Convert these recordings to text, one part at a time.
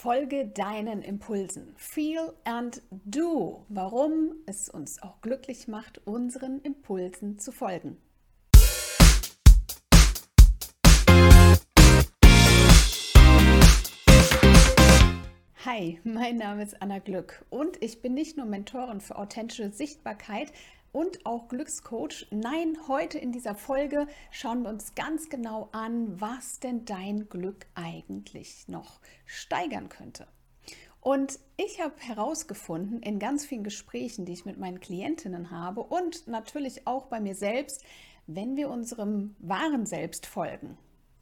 Folge deinen Impulsen. Feel and do. Warum es uns auch glücklich macht, unseren Impulsen zu folgen. Hi, mein Name ist Anna Glück und ich bin nicht nur Mentorin für authentische Sichtbarkeit, und auch Glückscoach. Nein, heute in dieser Folge schauen wir uns ganz genau an, was denn dein Glück eigentlich noch steigern könnte. Und ich habe herausgefunden in ganz vielen Gesprächen, die ich mit meinen Klientinnen habe und natürlich auch bei mir selbst, wenn wir unserem wahren Selbst folgen,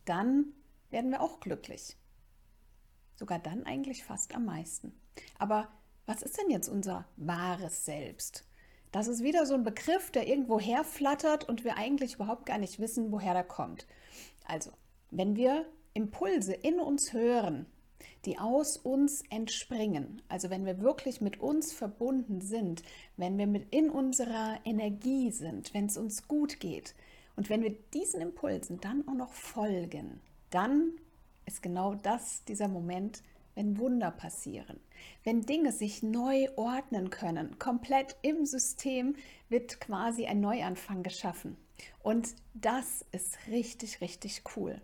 dann werden wir auch glücklich. Sogar dann eigentlich fast am meisten. Aber was ist denn jetzt unser wahres Selbst? Das ist wieder so ein Begriff, der irgendwo herflattert und wir eigentlich überhaupt gar nicht wissen, woher der kommt. Also, wenn wir Impulse in uns hören, die aus uns entspringen, also wenn wir wirklich mit uns verbunden sind, wenn wir mit in unserer Energie sind, wenn es uns gut geht und wenn wir diesen Impulsen dann auch noch folgen, dann ist genau das dieser Moment, wenn Wunder passieren, wenn Dinge sich neu ordnen können, komplett im System wird quasi ein Neuanfang geschaffen. Und das ist richtig, richtig cool.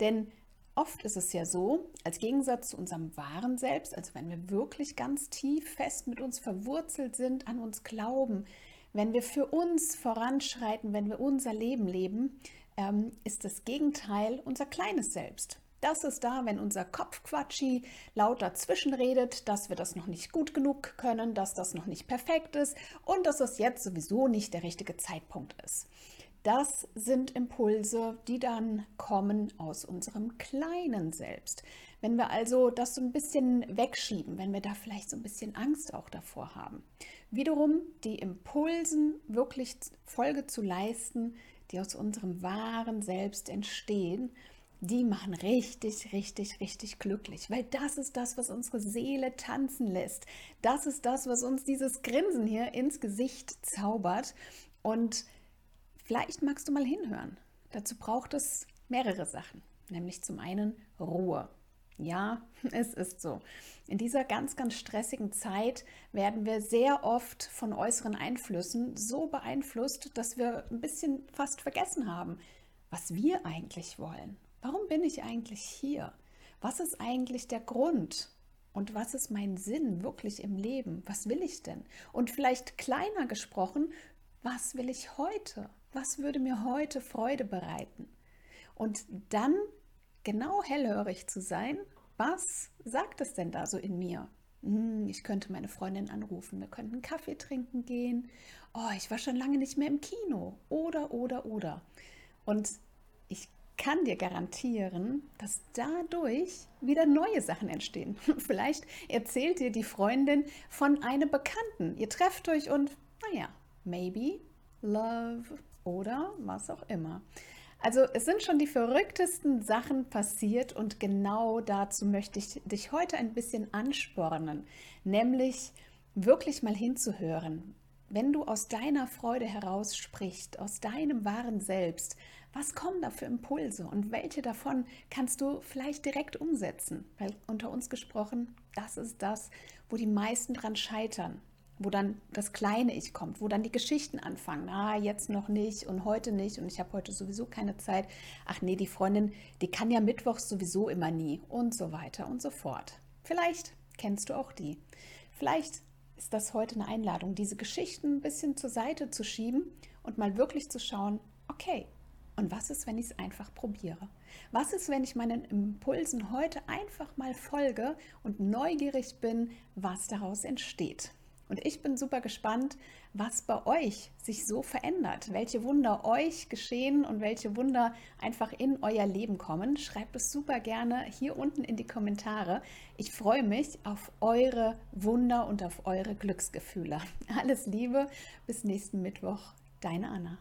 Denn oft ist es ja so, als Gegensatz zu unserem wahren Selbst, also wenn wir wirklich ganz tief fest mit uns verwurzelt sind, an uns glauben, wenn wir für uns voranschreiten, wenn wir unser Leben leben, ähm, ist das Gegenteil unser kleines Selbst. Das ist da, wenn unser Kopf quatschi laut dazwischen redet, dass wir das noch nicht gut genug können, dass das noch nicht perfekt ist und dass das jetzt sowieso nicht der richtige Zeitpunkt ist. Das sind Impulse, die dann kommen aus unserem kleinen Selbst. Wenn wir also das so ein bisschen wegschieben, wenn wir da vielleicht so ein bisschen Angst auch davor haben, wiederum die Impulsen wirklich Folge zu leisten, die aus unserem wahren Selbst entstehen die machen richtig, richtig, richtig glücklich, weil das ist das, was unsere Seele tanzen lässt. Das ist das, was uns dieses Grinsen hier ins Gesicht zaubert. Und vielleicht magst du mal hinhören. Dazu braucht es mehrere Sachen, nämlich zum einen Ruhe. Ja, es ist so. In dieser ganz, ganz stressigen Zeit werden wir sehr oft von äußeren Einflüssen so beeinflusst, dass wir ein bisschen fast vergessen haben, was wir eigentlich wollen Warum bin ich eigentlich hier? Was ist eigentlich der Grund? Und was ist mein Sinn wirklich im Leben? Was will ich denn? Und vielleicht kleiner gesprochen, was will ich heute? Was würde mir heute Freude bereiten? Und dann genau hellhörig zu sein, was sagt es denn da so in mir? Hm, ich könnte meine Freundin anrufen, wir könnten Kaffee trinken gehen. Oh, ich war schon lange nicht mehr im Kino. Oder, oder, oder. Und ich kann dir garantieren, dass dadurch wieder neue Sachen entstehen. Vielleicht erzählt dir die Freundin von einem Bekannten. Ihr trefft euch und, naja, maybe, love oder was auch immer. Also es sind schon die verrücktesten Sachen passiert und genau dazu möchte ich dich heute ein bisschen anspornen, nämlich wirklich mal hinzuhören. Wenn du aus deiner Freude heraus sprichst, aus deinem wahren Selbst, was kommen da für Impulse und welche davon kannst du vielleicht direkt umsetzen? Weil unter uns gesprochen, das ist das, wo die meisten dran scheitern, wo dann das kleine Ich kommt, wo dann die Geschichten anfangen. Ah, jetzt noch nicht und heute nicht und ich habe heute sowieso keine Zeit. Ach nee, die Freundin, die kann ja mittwochs sowieso immer nie und so weiter und so fort. Vielleicht kennst du auch die. Vielleicht ist das heute eine Einladung, diese Geschichten ein bisschen zur Seite zu schieben und mal wirklich zu schauen, okay, und was ist, wenn ich es einfach probiere? Was ist, wenn ich meinen Impulsen heute einfach mal folge und neugierig bin, was daraus entsteht? Und ich bin super gespannt, was bei euch sich so verändert, welche Wunder euch geschehen und welche Wunder einfach in euer Leben kommen. Schreibt es super gerne hier unten in die Kommentare. Ich freue mich auf eure Wunder und auf eure Glücksgefühle. Alles Liebe, bis nächsten Mittwoch, deine Anna.